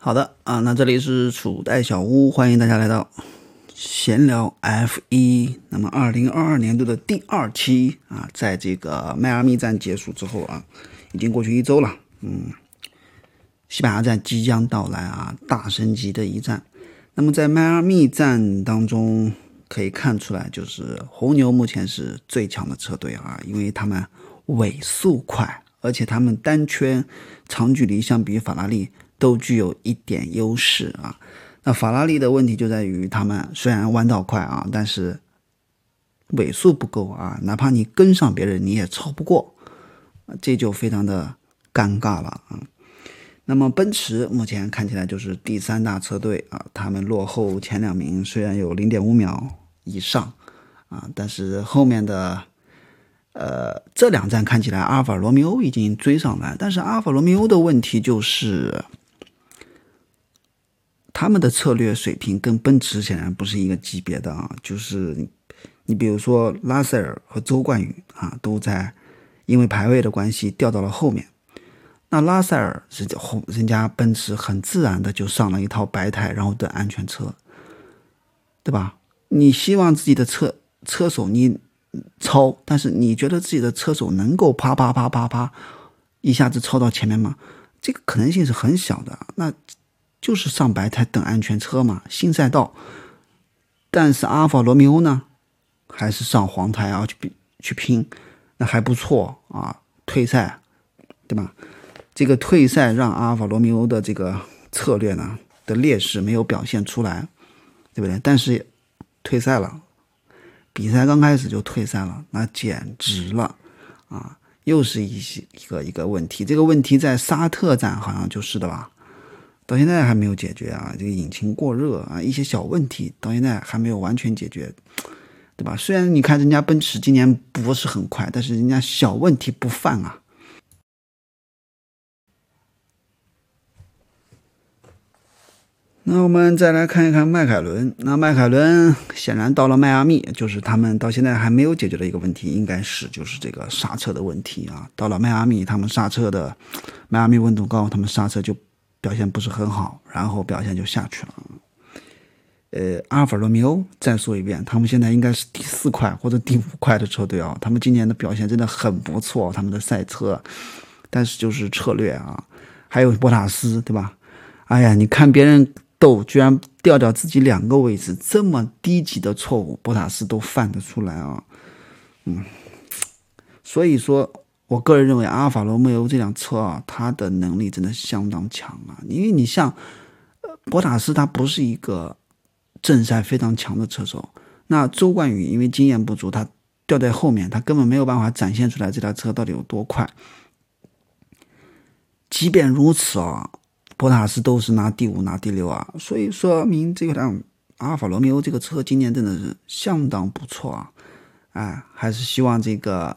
好的啊，那这里是楚代小屋，欢迎大家来到闲聊 F 一。那么，二零二二年度的第二期啊，在这个迈阿密站结束之后啊，已经过去一周了。嗯，西班牙站即将到来啊，大升级的一站。那么，在迈阿密站当中可以看出来，就是红牛目前是最强的车队啊，因为他们尾速快，而且他们单圈长距离相比于法拉利。都具有一点优势啊，那法拉利的问题就在于他们虽然弯道快啊，但是尾速不够啊，哪怕你跟上别人你也超不过，这就非常的尴尬了啊。那么奔驰目前看起来就是第三大车队啊，他们落后前两名虽然有零点五秒以上啊，但是后面的呃这两站看起来阿尔法罗密欧已经追上来，但是阿尔法罗密欧的问题就是。他们的策略水平跟奔驰显然不是一个级别的啊，就是你比如说拉塞尔和周冠宇啊，都在因为排位的关系掉到了后面。那拉塞尔是后人家奔驰很自然的就上了一套白胎，然后等安全车，对吧？你希望自己的车车手你超，但是你觉得自己的车手能够啪啪啪啪啪一下子超到前面吗？这个可能性是很小的。那。就是上白台等安全车嘛，新赛道。但是阿尔法罗密欧呢，还是上黄台啊去比去拼，那还不错啊。退赛，对吧？这个退赛让阿尔法罗密欧的这个策略呢的劣势没有表现出来，对不对？但是退赛了，比赛刚开始就退赛了，那简直了啊！又是一些一个一个问题，这个问题在沙特站好像就是的吧？到现在还没有解决啊！这个引擎过热啊，一些小问题到现在还没有完全解决，对吧？虽然你看人家奔驰今年不是很快，但是人家小问题不犯啊。那我们再来看一看迈凯伦。那迈凯伦显然到了迈阿密，就是他们到现在还没有解决的一个问题，应该是就是这个刹车的问题啊。到了迈阿密，他们刹车的迈阿密温度高，他们刹车就。表现不是很好，然后表现就下去了。呃，阿尔法罗密欧再说一遍，他们现在应该是第四块或者第五块的车队啊。他们今年的表现真的很不错，他们的赛车，但是就是策略啊，还有博塔斯，对吧？哎呀，你看别人斗，居然掉掉自己两个位置，这么低级的错误，博塔斯都犯得出来啊。嗯，所以说。我个人认为，阿尔法罗密欧这辆车啊，它的能力真的相当强啊。因为你像，呃，博塔斯他不是一个正赛非常强的车手，那周冠宇因为经验不足，他掉在后面，他根本没有办法展现出来这辆车到底有多快。即便如此啊，博塔斯都是拿第五、拿第六啊，所以说明这个辆阿尔法罗密欧这个车今年真的是相当不错啊。哎，还是希望这个。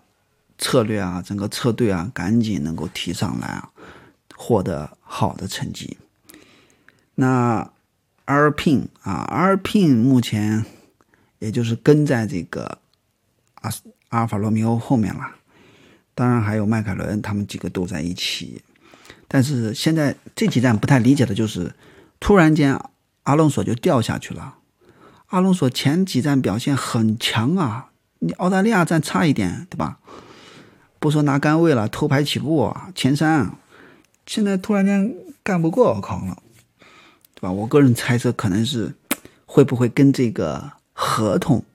策略啊，整个车队啊，赶紧能够提上来啊，获得好的成绩。那阿尔聘啊，阿尔聘目前也就是跟在这个阿阿尔法罗密欧后面了。当然还有迈凯伦，他们几个都在一起。但是现在这几站不太理解的就是，突然间阿隆索就掉下去了。阿隆索前几站表现很强啊，你澳大利亚站差一点，对吧？不说拿杆位了，偷排起步啊，前三，现在突然间干不过奥康了，对吧？我个人猜测可能是会不会跟这个合同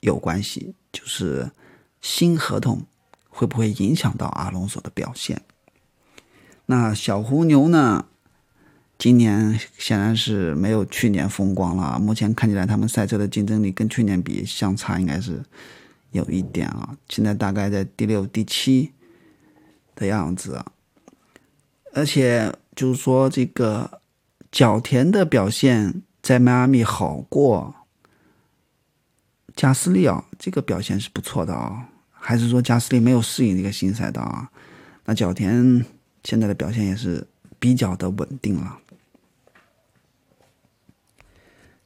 有关系，就是新合同会不会影响到阿隆索的表现？那小红牛呢？今年显然是没有去年风光了，目前看起来他们赛车的竞争力跟去年比相差应该是。有一点啊，现在大概在第六、第七的样子啊，而且就是说这个角田的表现在迈阿密好过加斯利啊，这个表现是不错的啊，还是说加斯利没有适应这个新赛道啊？那角田现在的表现也是比较的稳定了。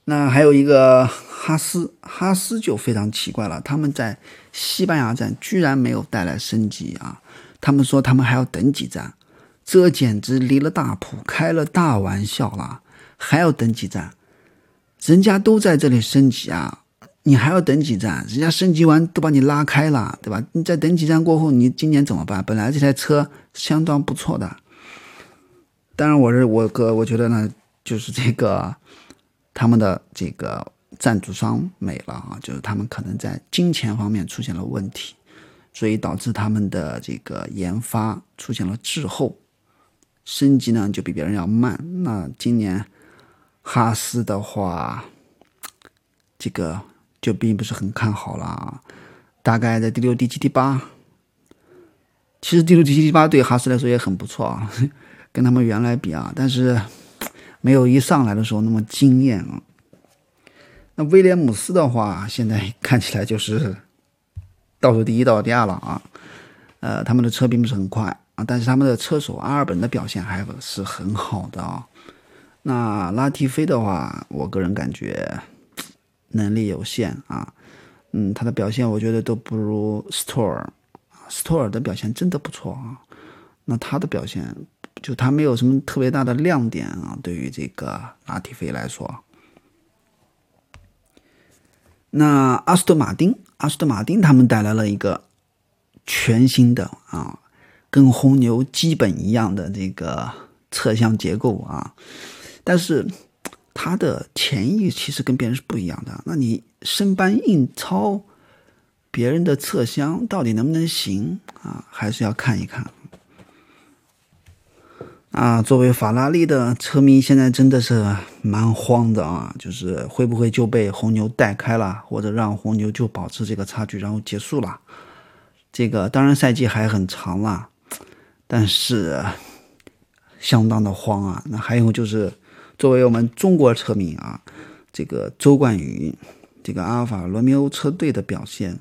那还有一个哈斯，哈斯就非常奇怪了。他们在西班牙站居然没有带来升级啊！他们说他们还要等几站，这简直离了大谱，开了大玩笑了，还要等几站？人家都在这里升级啊，你还要等几站？人家升级完都把你拉开了，对吧？你再等几站过后，你今年怎么办？本来这台车相当不错的，当然我是我哥，我觉得呢，就是这个他们的这个赞助商没了啊，就是他们可能在金钱方面出现了问题，所以导致他们的这个研发出现了滞后，升级呢就比别人要慢。那今年。哈斯的话，这个就并不是很看好了，大概在第六、第七、第八。其实第六、第七、第八对哈斯来说也很不错啊，跟他们原来比啊，但是没有一上来的时候那么惊艳啊。那威廉姆斯的话，现在 看起来就是倒数第一、倒数第二了啊。呃，他们的车并不是很快啊，但是他们的车手阿尔本的表现还是很好的啊。那拉蒂菲的话，我个人感觉 能力有限啊，嗯，他的表现我觉得都不如斯托尔，斯托尔的表现真的不错啊。那他的表现就他没有什么特别大的亮点啊，对于这个拉蒂菲来说。那阿斯顿马丁，阿斯顿马丁他们带来了一个全新的啊，跟红牛基本一样的这个侧向结构啊。但是，它的前翼其实跟别人是不一样的。那你生搬硬抄别人的侧箱，到底能不能行啊？还是要看一看。啊，作为法拉利的车迷，现在真的是蛮慌的啊！就是会不会就被红牛带开了，或者让红牛就保持这个差距，然后结束了？这个当然赛季还很长啦，但是相当的慌啊！那还有就是。作为我们中国车迷啊，这个周冠宇，这个阿尔法罗密欧车队的表现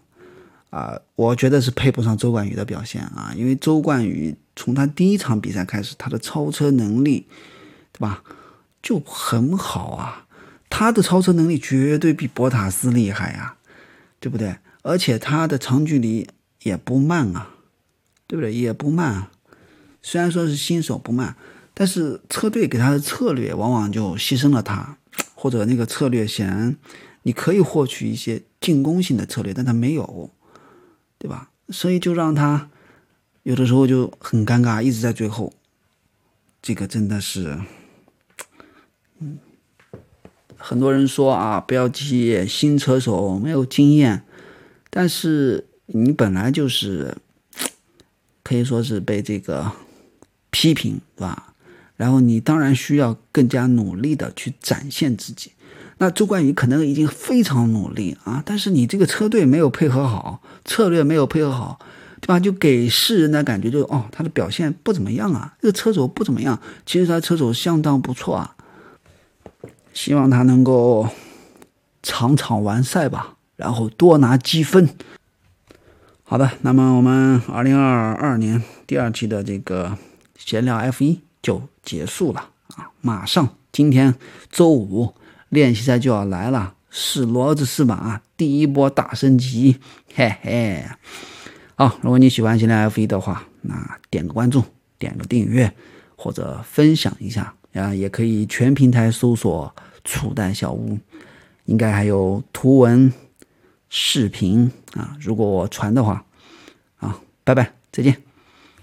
啊，我觉得是配不上周冠宇的表现啊。因为周冠宇从他第一场比赛开始，他的超车能力，对吧，就很好啊。他的超车能力绝对比博塔斯厉害呀，对不对？而且他的长距离也不慢啊，对不对？也不慢，虽然说是新手不慢。但是车队给他的策略往往就牺牲了他，或者那个策略显然你可以获取一些进攻性的策略，但他没有，对吧？所以就让他有的时候就很尴尬，一直在最后。这个真的是，嗯，很多人说啊，不要急，新车手没有经验，但是你本来就是可以说是被这个批评，对吧？然后你当然需要更加努力的去展现自己。那周冠宇可能已经非常努力啊，但是你这个车队没有配合好，策略没有配合好，吧？就给世人的感觉就是哦，他的表现不怎么样啊，这个车手不怎么样。其实他车手相当不错啊，希望他能够场场完赛吧，然后多拿积分。好的，那么我们二零二二年第二期的这个闲聊 F 一。就结束了啊！马上今天周五练习赛就要来了，是骡子是马，第一波大升级，嘿嘿。啊，如果你喜欢闲聊 F 一的话，那点个关注，点个订阅，或者分享一下啊，也可以全平台搜索“楚代小屋”，应该还有图文、视频啊。如果我传的话，啊，拜拜，再见。